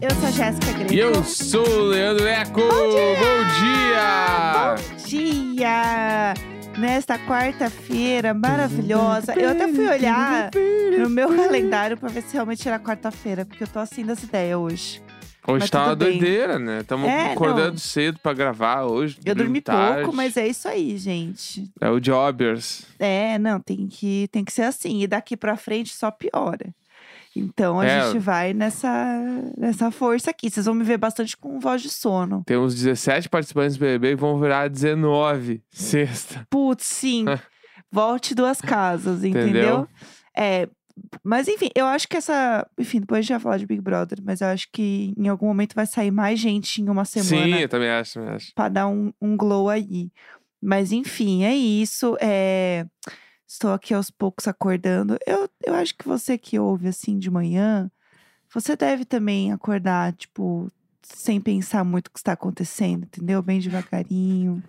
Eu sou a Jéssica Greco. E eu sou o Leandro Eco. Bom dia! Bom dia! Nesta quarta-feira maravilhosa. Eu até fui olhar no meu calendário pra ver se realmente era quarta-feira, porque eu tô assim das ideias hoje. Hoje Mas tá uma tudo bem. doideira, né? Estamos É, acordando não. cedo pra gravar hoje. Eu dormi tarde. pouco, mas é isso aí, gente. É o Jobbers. É, não, tem que, tem que ser assim. E daqui pra frente só piora. Então a É. gente vai nessa, nessa força aqui. Vocês vão me ver bastante com voz de sono. Tem uns 17 participantes do BBB que vão virar 19 sexta. Putz, sim. Volte duas casas, entendeu? Entendeu? É, mas enfim, eu acho que essa. Enfim, depois a gente vai falar de Big Brother, mas eu acho que em algum momento vai sair mais gente em uma semana Sim, eu também acho, também acho. pra dar um, um glow aí. Mas enfim, é isso. É... Estou aqui aos poucos acordando. Eu, eu acho que você que ouve assim de manhã, você deve também acordar, tipo, sem pensar muito o que está acontecendo, entendeu? Bem devagarinho.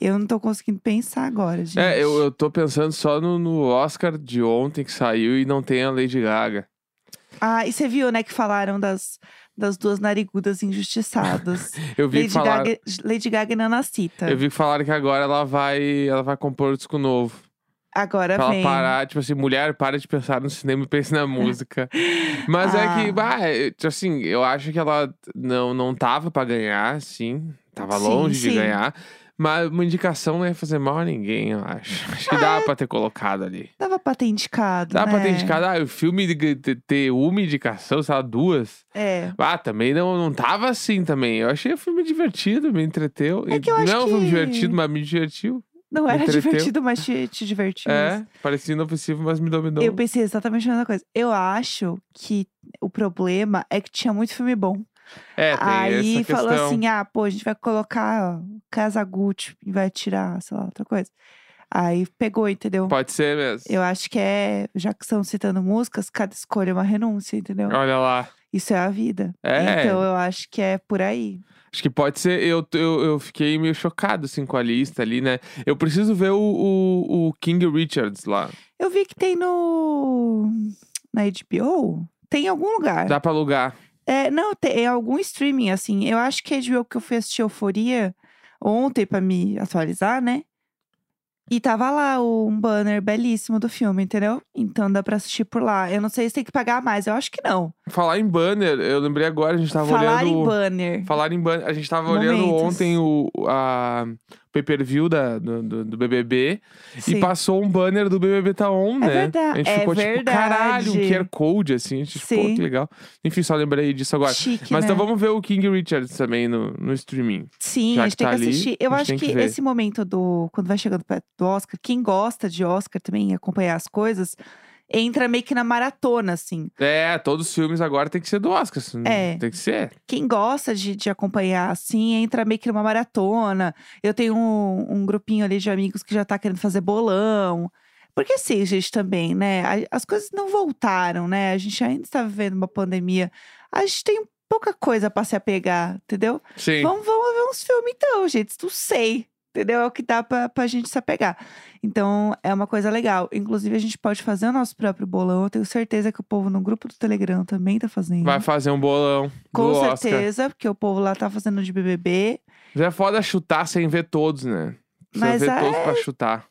Eu não tô conseguindo pensar agora, gente. É, eu, eu tô pensando só no, no Oscar de ontem que saiu e não tem a Lady Gaga. Ah, e você viu, né, que falaram das, das duas narigudas injustiçadas. Eu vi Lady, que falar, Gaga, Lady Gaga e Nanacita. eu vi que falaram que agora ela vai, ela vai compor um disco novo. Agora Pra ela vem. parar, tipo assim, mulher, para de pensar no cinema e pense na música. Mas é que, Ah. bah, é, tipo assim, eu acho que ela não, não tava pra ganhar, assim. Tava Sim, longe sim. de ganhar. Mas uma indicação não ia fazer mal a ninguém, eu acho. Acho que dava pra ter colocado ali. Dava pra ter indicado, Dá né? pra ter indicado, ah, o filme de- de- ter uma indicação, sei lá, duas. É. Ah, também não, não tava assim também. Eu achei o filme divertido, me entreteu. É que eu acho não é um filme que- divertido, mas me divertiu. Não era entreteu. divertido, mas te, te divertiu. É, parecia inofensivo, mas me dominou. Eu pensei exatamente a mesma coisa. Eu acho que o problema é que tinha muito filme bom. É, tem Aí falou questão. assim: ah, pô, a gente vai colocar ó, Casa Gucci e vai tirar, sei lá, outra coisa. Aí pegou, entendeu? Pode ser mesmo. Eu acho que é, já que estão citando músicas, cada escolha é uma renúncia, entendeu? Olha lá. Isso é a vida. É. Então eu acho que é por aí. Acho que pode ser. Eu, eu, eu fiquei meio chocado assim com a lista ali, né? Eu preciso ver o, o, o King Richards lá. Eu vi que tem no. Na HBO? Tem em algum lugar. Dá pra alugar. É, não, tem é algum streaming, assim. Eu acho que a HBO que eu fui assistir Euforia ontem pra me atualizar, né? E tava lá um banner belíssimo do filme, entendeu? Então dá pra assistir por lá. Eu não sei se tem que pagar mais, eu acho que não. Falar em banner, eu lembrei agora, a gente tava Falar olhando. em banner. Falar em banner. A gente tava olhando Momentos. ontem o a pay-per-view da- do, do, do BBB e Sim. passou um banner do BBB Tá On, né? verdade, A gente é ficou tipo, caralho, um verdade. QR Code, assim. A gente ficou, que legal. Enfim, só lembrei disso agora. Chique, Mas né? então vamos ver o King Richards também no, no streaming. Sim, a que gente tem tá que ali, assistir. Eu acho tem que, que esse momento do. Quando vai chegando perto do Oscar, quem gosta de Oscar também, acompanhar as coisas, entra meio que na maratona, assim. É, todos os filmes agora tem que ser do Oscar. assim, É. Tem que ser. quem gosta de, de acompanhar assim, entra meio que numa maratona. Eu tenho um, um grupinho ali de amigos que já tá querendo fazer bolão. Porque assim, gente, também, né? As coisas não voltaram, né? A gente ainda está vivendo uma pandemia. A gente tem pouca coisa pra se apegar, entendeu? Sim. Vamos, vamos ver uns filmes então, gente. Não sei. Entendeu? É o que dá pra, pra gente se apegar. Então, é uma coisa legal. Inclusive, a gente pode fazer o nosso próprio bolão. Eu tenho certeza que o povo no grupo do Telegram também tá fazendo. Vai fazer um bolão Com do Oscar. certeza, porque o povo lá tá fazendo de BBB. Já é foda chutar sem ver todos, né? Precisa Mas ver é- todos pra chutar.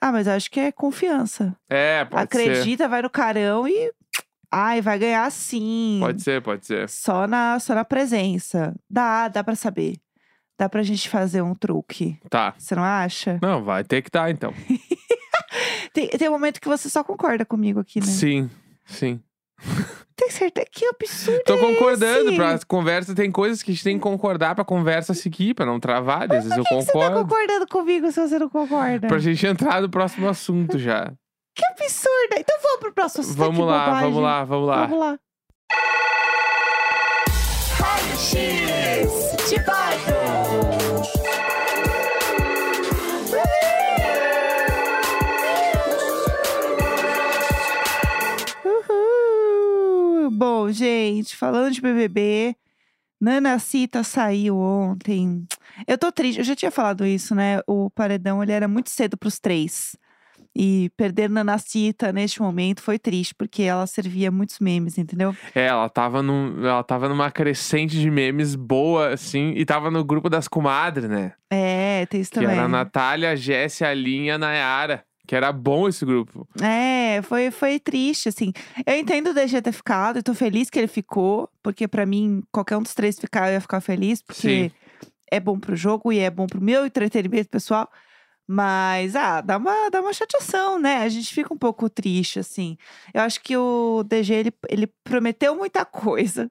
Ah, mas eu acho que é confiança. É, pode ser. Acredita, vai no carão e. Ai, vai ganhar sim. Pode ser, pode ser. Só na, só na presença. Dá, dá pra saber. Dá pra gente fazer um truque. Tá. Você não acha? Não, vai ter que dar então. Tem, tem um momento que você só concorda comigo aqui, né? Sim, sim. Tem certeza? Que absurdo Tô é concordando. esse? Pra conversa, tem coisas que a gente tem que concordar pra conversa seguir, pra não travar. Às vezes eu Por que você tá concordo. concordando comigo se você não concorda? Pra gente entrar no próximo assunto já. Que absurdo! Então vamos pro próximo assunto. vamos lá, bobagem. vamos lá, vamos lá. Vamos lá. X de Uhul! Bom, gente, falando de BBB, Nana Cita saiu ontem. Eu tô triste, eu já tinha falado isso, né? O paredão ele era muito cedo pros três. E perder Nanacita neste momento foi triste, porque ela servia muitos memes, entendeu? É, ela tava, num, ela tava numa crescente de memes boa, assim, e tava no grupo das comadres, né? É, tem isso Que também. era a Natália, a Jessie, a Linha, a Nayara. Que era bom esse grupo. É, foi, foi triste, assim. Eu entendo o DG ter ficado, eu tô feliz que ele ficou, porque pra mim, qualquer um dos três ficar, eu ia ficar feliz, porque Sim. é bom pro jogo e é bom pro meu entretenimento pessoal. Mas, ah, dá uma, dá uma chateação, né? A gente fica um pouco triste, assim. Eu acho que o DG, ele, ele prometeu muita coisa,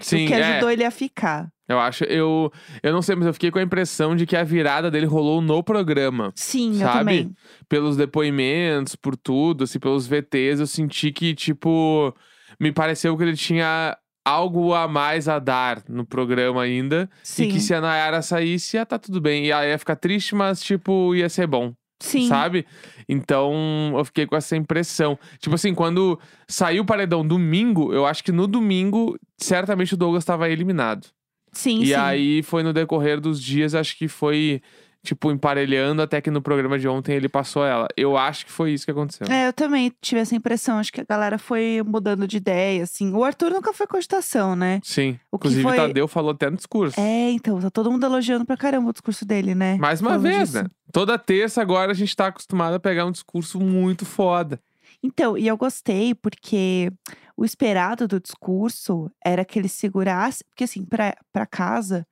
Sim, que é. ajudou ele a ficar. Eu acho, eu, eu não sei, mas eu fiquei com a impressão de que a virada dele rolou no programa. Sim, eu Sabe? também. Pelos depoimentos, por tudo, assim, pelos VTs, eu senti que, tipo, me pareceu que ele tinha algo a mais a dar no programa ainda. Sim, E que se a Nayara saísse, ia tá tudo bem. E ela ia ficar triste, mas, tipo, ia ser bom. sim. Sabe? Então, eu fiquei com essa impressão. Tipo assim, quando saiu o paredão domingo, eu acho que no domingo, certamente o Douglas estava eliminado. Sim, E sim. aí foi no decorrer dos dias, acho que foi, tipo, emparelhando até que no programa de ontem ele passou ela. Eu acho que foi isso que aconteceu. É, eu também tive essa impressão. Acho que a galera foi mudando de ideia, assim. O Arthur nunca foi cogitação, né? Sim. O Inclusive, foi- o Tadeu falou até no discurso. É, então, tá todo mundo elogiando pra caramba o discurso dele, né? Mais uma Falando vez, disso. né? Toda terça agora a gente tá acostumado a pegar um discurso muito foda. Então, e eu gostei porque o esperado do discurso era que ele segurasse. Porque, assim, pra casa,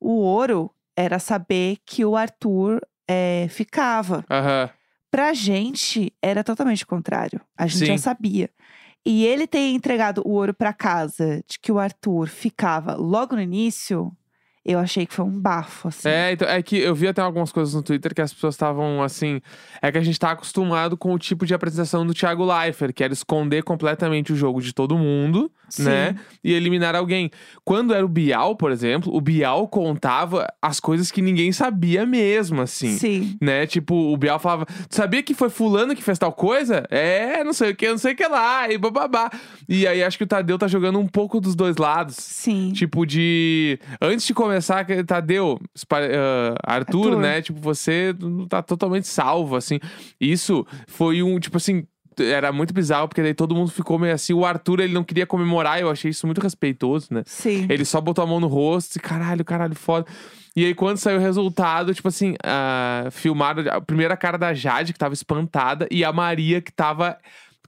o ouro era saber que o Arthur é, ficava. Aham. Pra gente, era totalmente o contrário. A gente já Sim. sabia. E ele ter entregado o ouro pra casa de que o Arthur ficava logo no início, eu achei que foi um bafo, assim. É, então, é que eu vi até algumas coisas no Twitter que as pessoas estavam assim. É que a gente tá acostumado com o tipo de apresentação do Thiago Leifert, que era esconder completamente o jogo de todo mundo, Sim. né? E eliminar alguém. Quando era o Bial, por exemplo, o Bial contava as coisas que ninguém sabia mesmo, assim. Sim. Né? Tipo, o Bial falava: Tu sabia que foi fulano que fez tal coisa? É, não sei o que, não sei o que lá, e bababá. E aí acho que o Tadeu tá jogando um pouco dos dois lados. Sim. Tipo, de. Antes de começar, que Tadeu, ah, Arthur, Arthur. né? Tipo, você tá totalmente salvo, assim. Isso foi um, tipo assim. Era muito bizarro, porque daí todo mundo ficou meio assim. O Arthur, ele não queria comemorar, eu achei isso muito respeitoso, né? Sim. Ele só botou a mão no rosto e caralho, caralho, foda. E aí, quando saiu o resultado, tipo assim, ah, filmaram a primeira cara da Jade, que tava espantada, e a Maria, que tava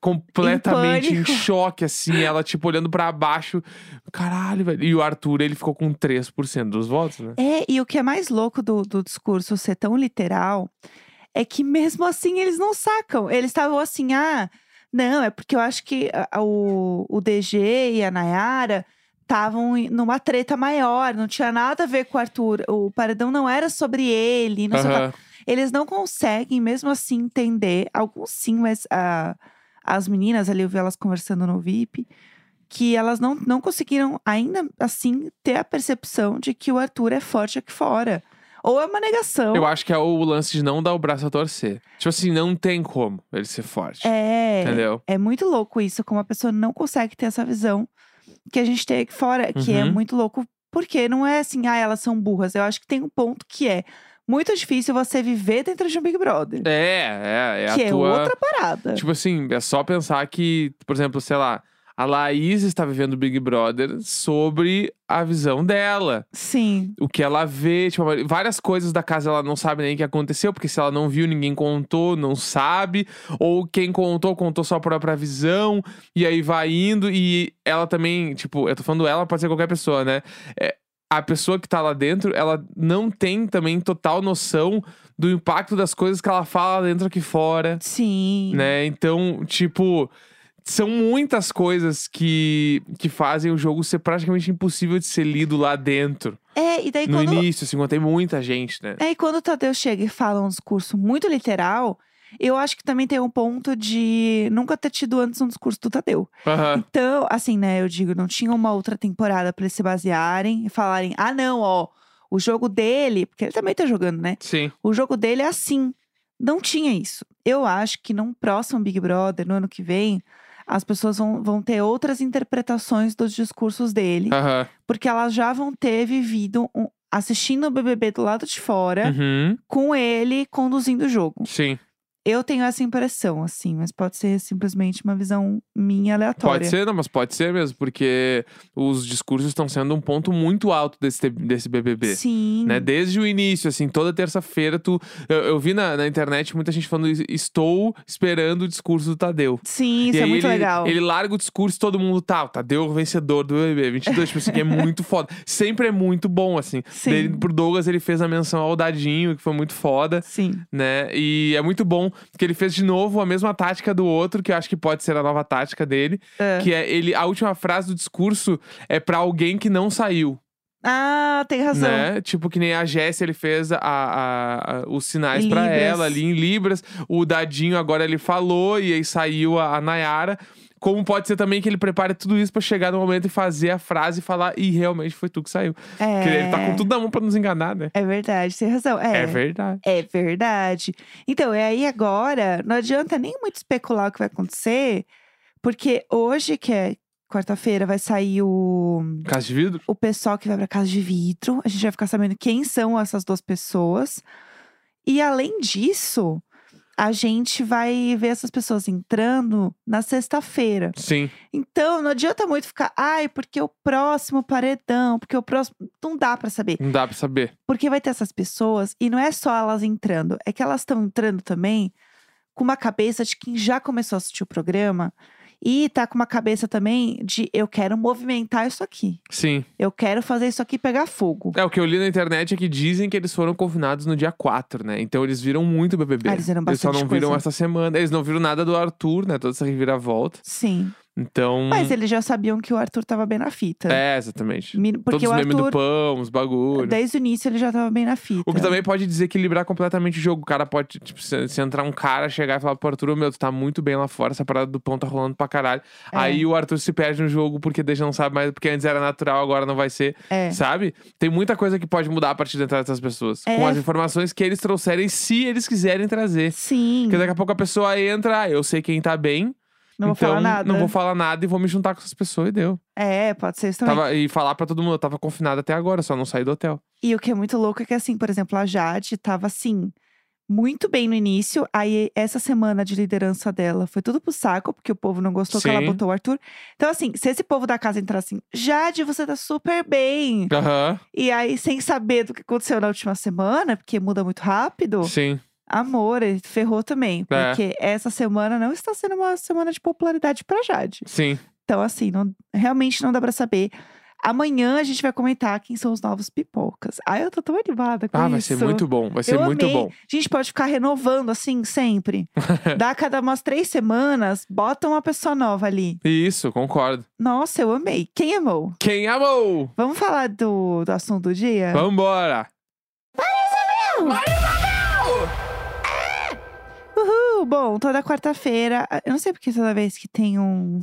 completamente em, pânico. choque, assim, ela, tipo, olhando pra baixo. Caralho, velho. E o Arthur, ele ficou com 3% dos votos, né? É, e o que é mais louco do, do discurso ser tão literal é que mesmo assim eles não sacam. Eles estavam assim, ah, não, é porque eu acho que a- o, o DG e a Nayara estavam em- numa treta maior, não tinha nada a ver com o Arthur. O paredão não era sobre ele, não. Aham. Eles não conseguem, mesmo assim, entender. Alguns sim, mas ah, as meninas ali, eu vi elas conversando no VIP, que elas não, não conseguiram, ainda assim, ter a percepção de que o Arthur é forte aqui fora. Ou é uma negação. Eu acho que é o lance de não dar o braço a torcer. Tipo assim, não tem como ele ser forte. É. Entendeu? É muito louco isso, como a pessoa não consegue ter essa visão que a gente tem aqui fora, que é Uhum. muito louco, porque não é assim, ah, elas são burras. Eu acho que tem um ponto que é muito difícil você viver dentro de um Big Brother. É, é, é que a é tua. outra parada. Tipo assim, é só pensar que, por exemplo, sei lá, a Laís está vivendo o Big Brother sobre a visão dela. Sim. O que ela vê, tipo, várias coisas da casa ela não sabe nem o que aconteceu, porque se ela não viu, ninguém contou, não sabe. Ou quem contou, contou só a própria visão, e aí vai indo, e ela também, tipo, eu tô falando ela, pode ser qualquer pessoa, né? É, a pessoa que tá lá dentro, ela não tem também total noção do impacto das coisas que ela fala dentro aqui fora Sim. né? Então, tipo, são muitas coisas que, que fazem o jogo ser praticamente impossível de ser lido lá dentro. É, e daí no quando. início, assim, quando tem muita gente, né? É, e quando o Tadeu chega e fala um discurso muito literal, eu acho que também tem um ponto de nunca ter tido antes um discurso do Tadeu. Aham. Então, assim, né, eu digo, não tinha uma outra temporada pra eles se basearem e falarem, ah, não, ó, o jogo dele, porque ele também tá jogando, né? Sim. O jogo dele é assim. Não tinha isso. Eu acho que num próximo Big Brother, no ano que vem, as pessoas vão, vão ter outras interpretações dos discursos dele, Aham. porque elas já vão ter vivido, um- assistindo o BBB do lado de fora, Uhum. com ele conduzindo o jogo. Sim. Eu tenho essa impressão, assim, mas pode ser simplesmente uma visão minha aleatória. Pode ser, não, mas pode ser mesmo, porque os discursos estão sendo um ponto muito alto desse, desse BBB. Sim. Né? Desde o início, assim, toda terça-feira, tu. Eu, eu vi na, na internet muita gente falando: estou esperando o discurso do Tadeu. Sim, isso e é aí muito ele, legal. ele larga o discurso e todo mundo tá, o Tadeu é o vencedor do BBB 22, tipo assim, que é muito foda. Sempre é muito bom, assim. Sim. Daí, pro Douglas, ele fez a menção ao Dadinho, que foi muito foda, Sim. né? E é muito bom, porque ele fez de novo a mesma tática do outro, que eu acho que pode ser a nova tática dele, É. que é ele, a última frase do discurso é pra alguém que não saiu. Ah, tem razão. Né? Tipo, que nem a Jéssica, ele fez a, a- a- os sinais Libras. ela ali em Libras. O Dadinho agora ele falou e aí saiu a, a Nayara. Como pode ser também que ele prepare tudo isso pra chegar no momento e fazer a frase e falar, e realmente foi tu que saiu. É. Porque ele tá com tudo na mão pra nos enganar, né? É verdade, tem razão. É, É, verdade. é verdade. Então, é aí agora, não adianta nem muito especular o que vai acontecer, porque hoje, que é quarta-feira, vai sair o, Casa de vidro? o pessoal que vai pra casa de vidro. A gente vai ficar sabendo quem são essas duas pessoas. E além disso, a gente vai ver essas pessoas entrando na sexta-feira. Sim. Então, não adianta muito ficar, ai, porque o próximo paredão, porque o próximo. Não dá pra saber. Não dá pra saber. Porque vai ter essas pessoas, e não é só elas entrando, é que elas estão entrando também com uma cabeça de quem já começou a assistir o programa e tá com uma cabeça também de eu quero movimentar isso aqui. Sim. Eu quero fazer isso aqui pegar fogo. É, o que eu li na internet é que dizem que eles foram confinados no dia 4, né? Então eles viram muito BBB. Ah, eles viram só bastante não viram coisa. essa semana. Eles não viram nada do Arthur, né? Toda essa reviravolta. Sim. Então. Mas eles já sabiam que o Arthur tava bem na fita. É, exatamente. Mi- Todos Porque os memes do Arthur, pão, os bagulho. desde o início, ele já tava bem na fita. O que também pode desequilibrar completamente o jogo. O cara pode, tipo, se, se entrar um cara, chegar e falar pro Arthur, "Ô, meu, tu tá muito bem lá fora, essa parada do pão tá rolando pra caralho. É. Aí o Arthur se perde no jogo porque deixa não sabe mais, porque antes era natural, agora não vai ser, É. sabe? Tem muita coisa que pode mudar a partir da entrada dessas pessoas. É. Com as informações que eles trouxerem, se eles quiserem trazer. Sim. Porque daqui a pouco a pessoa entra, ah, eu sei quem tá bem, Não vou então falar nada. não vou falar nada e vou me juntar com essas pessoas e deu. É, pode ser isso também. Tava, e falar pra todo mundo, eu tava confinado até agora, só não saí do hotel. E o que é muito louco é que, assim, por exemplo, a Jade tava assim, muito bem no início. Aí, essa semana de liderança dela foi tudo pro saco, porque o povo não gostou que ela Sim. botou o Arthur. Então, assim, se esse povo da casa entrar assim, Jade, você tá super bem. Aham, E aí, sem saber do que aconteceu na última semana, porque muda muito rápido, sim. Amor, ele ferrou também. É. Porque essa semana não está sendo uma semana de popularidade pra Jade. Sim. Então, assim, não- realmente não dá pra saber. Amanhã a gente vai comentar quem são os novos pipocas. Ai, eu tô tão animada com Ah, isso. vai ser muito bom, vai ser eu muito amei. bom. A gente pode ficar renovando assim sempre. Dá cada umas três semanas, bota uma pessoa nova ali. Isso, concordo. Nossa, eu amei. Quem amou? Quem amou? Vamos falar do, do assunto do dia? Vambora! Bom, toda quarta-feira. Eu não sei porque toda vez que tem um.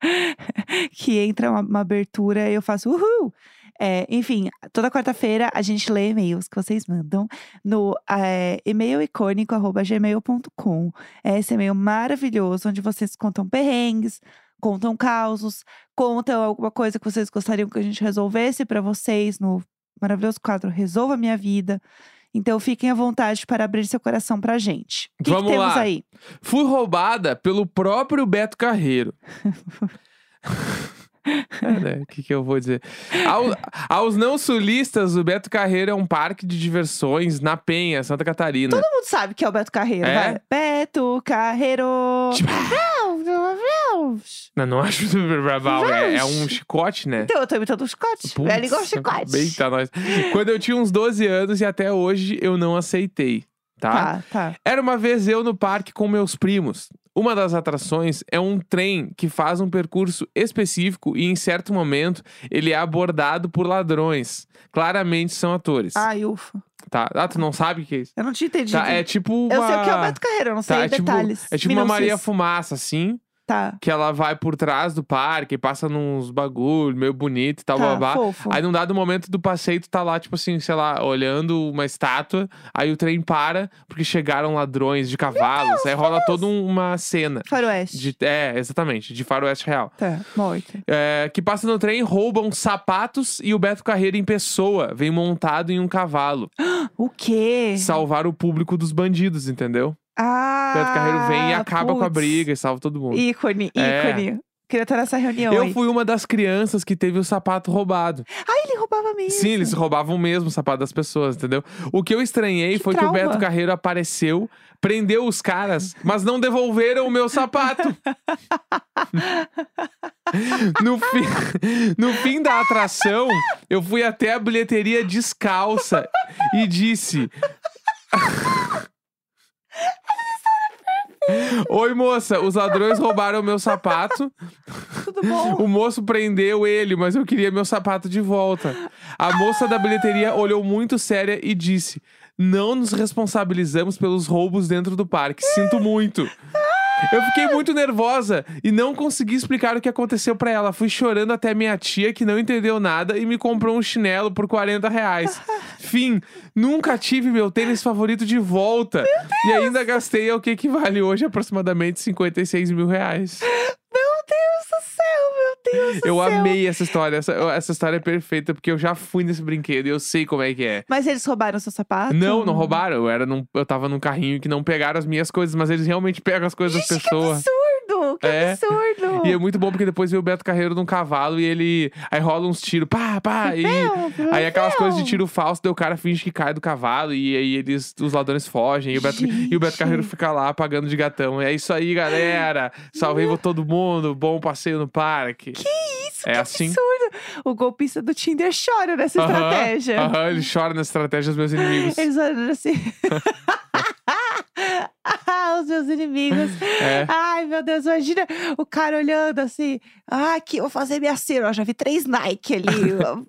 que entra uma, uma abertura, eu faço uhul! É, enfim, toda quarta-feira a gente lê e-mails que vocês mandam no é, e-mail icônico.gmail.com. É esse e-mail maravilhoso onde vocês contam perrengues, contam causos, contam alguma coisa que vocês gostariam que a gente resolvesse pra vocês no maravilhoso quadro Resolva Minha Vida. Então fiquem à vontade para abrir seu coração pra gente. O que, que Vamos temos lá. aí? Fui roubada pelo próprio Beto Carreiro. É, né? O que, que eu vou dizer? Ao- aos não sulistas, o Beto Carreiro é um parque de diversões na Penha, Santa Catarina. Todo mundo sabe que é o Beto Carreiro, É? vai. Beto Carreiro. Tipo, não, não acho super verbal, é, é um chicote, né? Então, eu tô imitando o chicote. Putz, Ele igual chicote. Eita, nós. Quando eu tinha uns 12 anos e até hoje eu não aceitei, tá? Tá, tá. Era uma vez eu no parque com meus primos. Uma das atrações é um trem que faz um percurso específico e em certo momento ele é abordado por ladrões. Claramente são atores, Ai, ufa. tá? Ah, tu não sabe o que é isso? Eu não tinha entendido. Tá, é tipo uma... Eu sei o que é o Beto Carreiro, eu não sei Tá, é tipo, detalhes. é tipo uma Maria. Fumaça, assim, Tá, que ela vai por trás do parque passa nos bagulho meio bonito e tal, tá, babá. fofo. Aí num dado momento do passeio, tu tá lá, tipo assim, sei lá, olhando uma estátua, aí o trem para, porque chegaram ladrões de cavalos, aí rola toda um- uma cena. Faroeste. De, é, exatamente, de faroeste real. Tá, morta. É, que passa no trem, roubam sapatos e o Beto Carreiro em pessoa vem montado em um cavalo. O quê? Salvar o público dos bandidos, entendeu? Ah, Beto Carreiro vem e acaba com a putz. briga e salva todo mundo. Ícone, É. ícone. Queria estar nessa reunião Eu aí. fui uma das crianças que teve o sapato roubado. Ah, ele roubava mesmo. Sim, eles roubavam mesmo o sapato das pessoas, entendeu? O que eu estranhei Que foi que o trauma. Beto Carreiro apareceu, prendeu os caras, mas não devolveram o meu sapato. no, fim, no fim da atração, eu fui até a bilheteria descalça e disse. Oi, moça, os ladrões roubaram meu sapato. Tudo bom? O moço prendeu ele, mas eu queria meu sapato de volta. A moça da bilheteria olhou muito séria e disse: Não nos responsabilizamos pelos roubos dentro do parque. Sinto muito. Eu fiquei muito nervosa e não consegui explicar o que aconteceu pra ela. Fui chorando até minha tia, que não entendeu nada, e me comprou um chinelo por 40 reais. Fim, nunca tive meu tênis favorito de volta. E ainda gastei o que equivale hoje aproximadamente 56 mil reais. Meu Deus do céu, meu Deus do Eu céu. amei essa história. Essa, essa história é perfeita, porque eu já fui nesse brinquedo e eu sei como é que é. Mas eles roubaram seu sapato? Não, não roubaram. Eu, era num, eu tava num carrinho que não pegaram as minhas coisas, mas eles realmente pegam as coisas das Gente, que pessoas. Absurdo! Que É. absurdo! E é muito bom porque depois vê o Beto Carreiro num cavalo e ele. Aí rola uns tiros, pá, pá. E Meu, meu aí aquelas Deus. coisas de tiro falso, daí o cara finge que cai do cavalo e aí eles, os ladrões fogem. E o, Beto, e o Beto. Carreiro fica lá pagando de gatão. É isso aí, galera. Salvei todo mundo. Bom passeio no parque. Isso, É que assim. absurdo! O golpista do Tinder chora nessa Aham, estratégia. Aham, ele chora na estratégia dos meus inimigos. Eles olham assim. os meus inimigos. É. Ai, meu Deus, imagina o cara olhando assim. Ah, aqui, vou fazer minha cera. Já vi três Nike ali.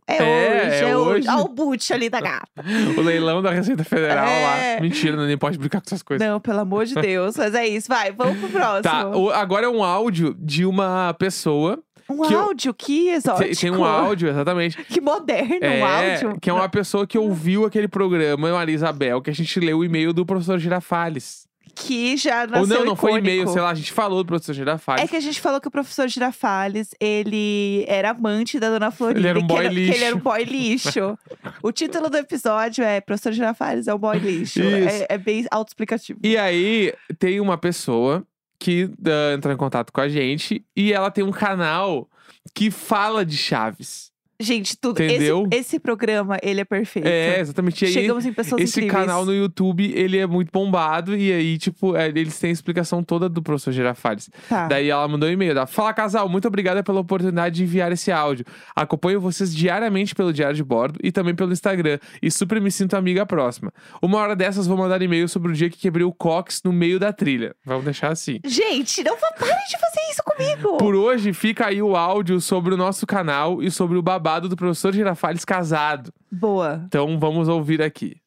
É, É, hoje, é é, hoje. Olha o boot ali da gata. O leilão da Receita Federal É. lá. Mentira, não nem pode brincar com essas coisas. Não, pelo amor de Deus. Mas é isso, vai, vamos pro próximo. Tá, o- agora é um áudio de uma pessoa. Um que eu- áudio, que Tem, exótico. tem um áudio, exatamente. Que moderno, É, um áudio. que é uma pessoa que ouviu aquele programa, Maria Isabel, que a gente leu o e-mail do professor Girafales. Que já nasceu Ou não, não foi icônico. e-mail, sei lá, a gente falou do professor Girafales. É que a gente falou que o professor Girafales, ele era amante da Dona Florinda. Ele era um boy que, ele, que ele lixo. era um boy lixo. o título do episódio é Professor Girafales é um boy lixo. É, é bem autoexplicativo. E aí, tem uma pessoa que entra em contato com a gente e ela tem um canal que fala de Chaves. Gente, tudo. Entendeu? Esse, esse programa, ele é perfeito. É, exatamente. E aí, Chegamos em pessoas Esse incríveis. canal no YouTube, ele é muito bombado. E aí, tipo, é, eles têm a explicação toda do professor Girafales. Tá. Daí ela mandou um e-mail. Ela, Fala, casal, muito obrigada pela oportunidade de enviar esse áudio. Acompanho vocês diariamente pelo Diário de Bordo e também pelo Instagram. E super me sinto amiga próxima. Uma hora dessas vou mandar e-mail sobre o dia que quebrei o cox no meio da trilha. Vamos deixar assim. Gente, não parem de fazer isso comigo. Por hoje, fica aí o áudio sobre o nosso canal e sobre o babado do professor Girafales casado. Boa. Então vamos ouvir aqui.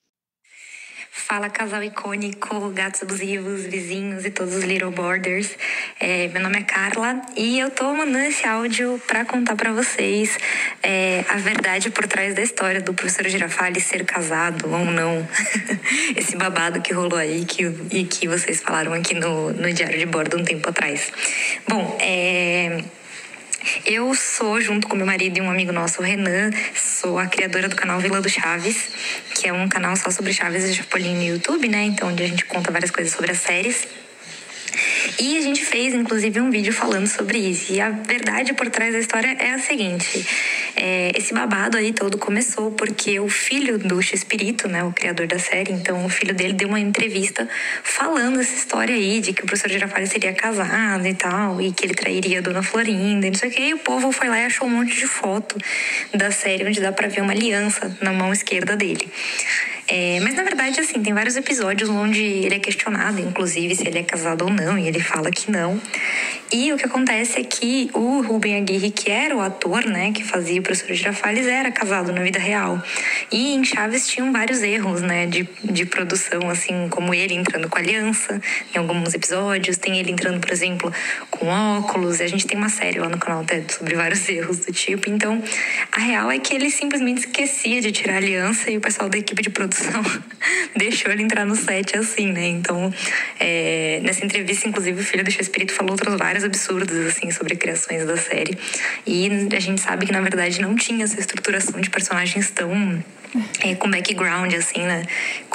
Fala casal icônico, gatos abusivos, vizinhos e todos os little borders. É, meu nome é Carla e eu tô mandando esse áudio pra contar pra vocês é, a verdade por trás da história do professor Girafales ser casado ou não. esse babado que rolou aí que, e que vocês falaram aqui no, no Diário de Bordo um tempo atrás. Bom, é. Eu sou, junto com meu marido e um amigo nosso, o Renan, sou a criadora do canal Vila do Chaves, que é um canal só sobre Chaves e Chapolin no YouTube, né? Então, onde a gente conta várias coisas sobre as séries. E a gente fez, inclusive, um vídeo falando sobre isso. E a verdade por trás da história é a seguinte: é, esse babado aí todo começou porque o filho do Chespirito, né, o criador da série, então o filho dele deu uma entrevista falando essa história aí de que o professor Girafales seria casado e tal, e que ele trairia a dona Florinda, e não sei o que. E o povo foi lá e achou um monte de foto da série onde dá pra ver uma aliança na mão esquerda dele. É, mas na verdade, assim, tem vários episódios onde ele é questionado, inclusive, se ele é casado ou não, e ele fala que não. E o que acontece é que o Rubem Aguirre, que era o ator, né, que fazia o professor Girafales, era casado na vida real. E em Chaves tinham vários erros, né, de, de produção, assim, como ele entrando com aliança em alguns episódios, tem ele entrando, por exemplo, com óculos, a gente tem uma série lá no canal até sobre vários erros do tipo. Então, a real é que ele simplesmente esquecia de tirar a aliança e o pessoal da equipe de produção deixou ele entrar no set assim, né? Então, é, nessa entrevista, inclusive, o filho do Espírito falou outros vários absurdos, assim, sobre criações da série. E a gente sabe que, na verdade, não tinha essa estruturação de personagens tão é, com background, assim, né?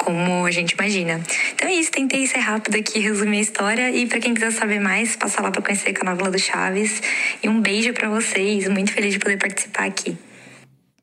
como a gente imagina. Então é isso, tentei ser rápido aqui, resumir a história. E para quem quiser saber mais, passa lá para conhecer o canal Vila do Chaves. E um beijo para vocês, muito feliz de poder participar aqui.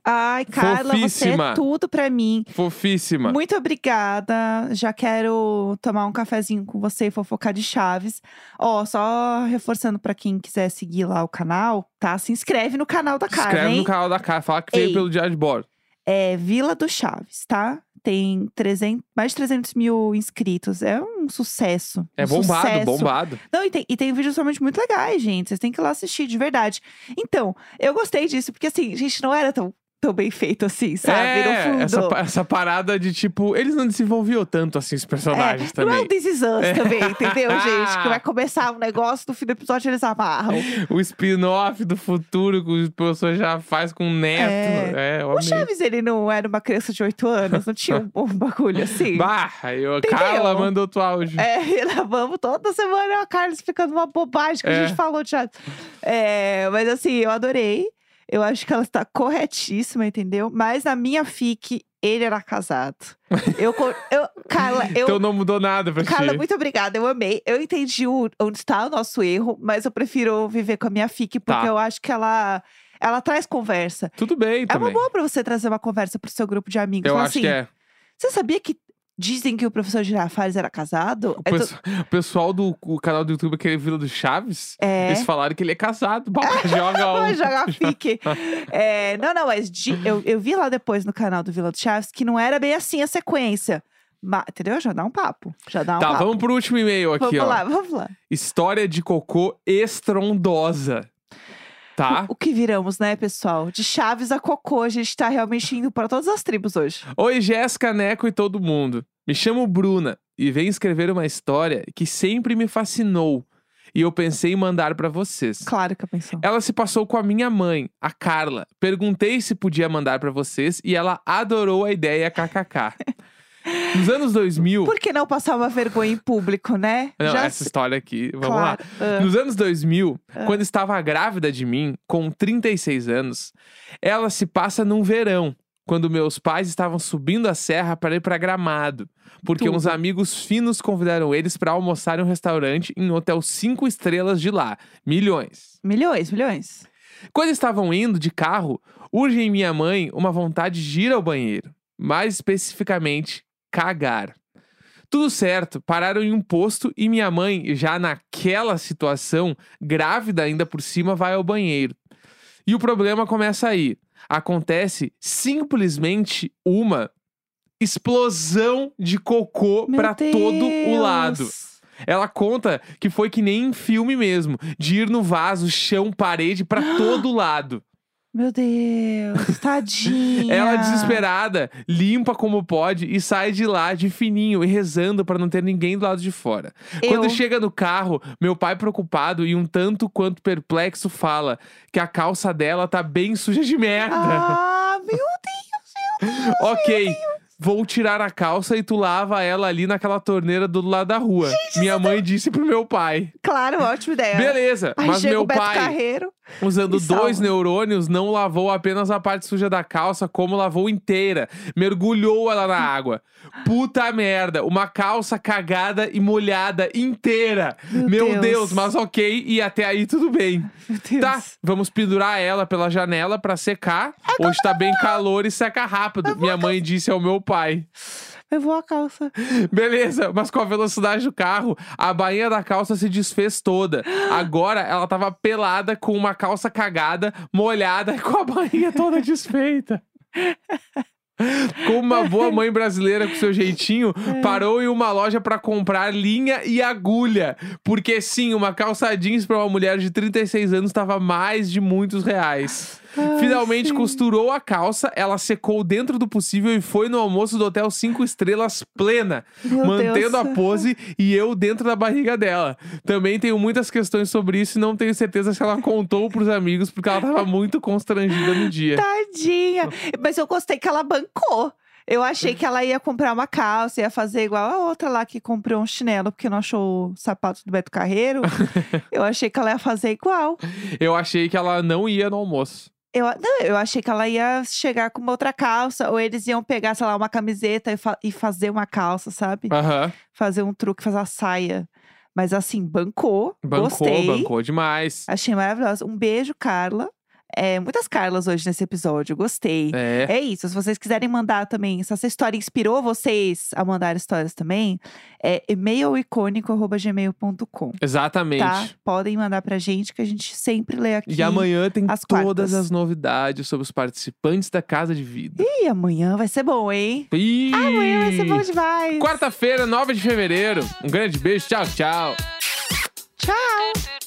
Ai, Carla, você Fofíssima. é tudo pra mim. Fofíssima. Muito obrigada. Já quero tomar um cafezinho com você e fofocar de Chaves. Ó, só reforçando pra quem quiser seguir lá o canal, tá? Se inscreve no canal da Se Carla, inscreve hein? no canal da cara, fala que veio Ei. pelo Diário de Bordo. É Vila do Chaves, tá? Tem 300, mais de 300 mil inscritos. É um sucesso. É um bombado, sucesso. bombado. Não, e tem, e tem vídeos realmente muito legais, gente. Vocês têm que ir lá assistir, de verdade. Então, eu gostei disso, porque assim, gente, não era tão, tão bem feito assim, sabe? é. Essa, essa parada de tipo, eles não desenvolviam tanto assim os personagens é, Não é também. um This Is Us É. também, entendeu, gente? Que vai começar um negócio, no fim do episódio eles amarram. O spin-off do futuro que o professor já faz com o neto. É, eu O. Chaves, ele não era uma criança de 8 anos, não tinha um, um bagulho assim. Bah, eu, Entendeu? Carla mandou outro áudio. É, e lá vamos toda semana a Carla explicando uma bobagem que a É. gente falou de Chaves. É, mas assim, eu adorei. Eu acho que ela está corretíssima, entendeu? Mas na minha fic, ele era casado. Eu, eu Carla, eu. Então não mudou nada pra Carla, ti. muito obrigada, eu amei. Eu entendi o- onde está o nosso erro, mas eu prefiro viver com a minha fic, porque Tá. eu acho que ela, ela traz conversa. Tudo bem É também. uma boa pra você trazer uma conversa pro seu grupo de amigos. eu acho assim, que é. Você sabia que dizem que o professor Girafales era casado? O, É tu- pesso- o pessoal do o canal do YouTube, aquele Vila do Chaves, É. eles falaram que ele é casado. Joga um. Vai jogar fique. É, não, não, mas de- eu, eu vi lá depois no canal do Vila do Chaves que não era bem assim a sequência. Ma- entendeu? Já dá um papo. Já dá um Tá, papo. vamos pro último e-mail aqui, Vamos ó. lá, vamos lá. História de cocô estrondosa. Tá? O que viramos, né, pessoal? De Chaves a Cocô, a gente tá realmente indo para todas as tribos hoje. Oi, Jéssica, Neco e todo mundo. Me chamo Bruna e venho escrever uma história que sempre me fascinou e eu pensei em mandar pra vocês. Claro que eu pensou. Ela se passou com a minha mãe, a Carla. Perguntei se podia mandar pra vocês e ela adorou a ideia kkk. Nos anos 2000, Por que não passar uma vergonha em público, né? Não, Já essa se- história aqui, vamos claro. lá. Ah, Nos anos 2000, quando estava grávida de mim, com 36 anos, ela se passa num verão, quando meus pais estavam subindo a serra para ir para Gramado, porque Tudo. uns amigos finos convidaram eles para almoçar em um restaurante em um hotel cinco estrelas de lá, milhões. milhões, milhões. Quando estavam indo de carro, urge em minha mãe uma vontade de ir ao banheiro, mais especificamente, cagar. Tudo certo, pararam em um posto e minha mãe, já naquela situação, grávida ainda por cima, vai ao banheiro. E o problema começa aí. Acontece simplesmente uma explosão de cocô pra todo o lado. Ela conta que foi que nem em filme mesmo, de ir no vaso, chão, parede pra todo lado. Meu Deus, tadinha. Ela desesperada, limpa como pode e sai de lá de fininho e rezando pra não ter ninguém do lado de fora. Quando Eu- chega no carro, meu pai preocupado e um tanto quanto perplexo fala que a calça dela tá bem suja de merda. Ah, meu Deus. ok. Vou tirar a calça e tu lava ela ali naquela torneira do lado da rua. Minha mãe disse pro meu pai. Claro, ótima ideia. Beleza, Aí mas meu pai, Carreiro. usando dois neurônios, não lavou apenas a parte suja da calça, como lavou inteira. Mergulhou ela na água. Puta merda, uma calça cagada e molhada inteira. Meu Meu Deus. Deus, mas ok, e até aí tudo bem. Meu Deus. Tá, vamos pendurar ela pela janela pra secar. Hoje tá bem calor e seca rápido. Minha mãe disse ao meu pai. Levou a calça. Beleza, mas com a velocidade do carro, a bainha da calça se desfez toda. Agora ela tava pelada com uma calça cagada, molhada, com a bainha toda desfeita. Como uma boa mãe brasileira com seu jeitinho, parou em uma loja pra comprar linha e agulha. Porque sim, uma calça jeans pra uma mulher de 36 anos estava mais de muitos reais. Ai, Finalmente sim. costurou a calça, ela secou dentro do possível e foi no almoço do hotel 5 estrelas plena, Meu mantendo Deus. a pose e eu dentro da barriga dela. Também tenho muitas questões sobre isso e não tenho certeza se ela contou pros amigos porque ela tava muito constrangida no dia. Tadinha. Mas eu gostei que ela bancou. Eu achei que ela ia comprar uma calça, ia fazer igual a outra lá que comprou um chinelo porque não achou o sapato do Beto Carreiro. eu achei que ela ia fazer igual. Eu achei que ela não ia no almoço. Eu, não, eu achei que ela ia chegar com uma outra calça, ou eles iam pegar, sei lá, uma camiseta e, fa- e fazer uma calça, sabe? Aham. Fazer um truque, fazer uma saia. Mas assim, bancou. Bancou, gostei. bancou demais. Achei maravilhosa. Um beijo, Carla. É, muitas Carlas hoje nesse episódio, gostei. É. É isso. Se vocês quiserem mandar também, se essa história inspirou vocês a mandar histórias também, é e-mailicônico.gmail.com. Exatamente. Tá? Podem mandar pra gente que a gente sempre lê aqui. E amanhã tem às todas quartas. as novidades sobre os participantes da Casa de Vida. E amanhã vai ser bom, hein? Ih! Amanhã vai ser bom demais. Quarta-feira, 9 de fevereiro. Um grande beijo. Tchau, tchau. Tchau.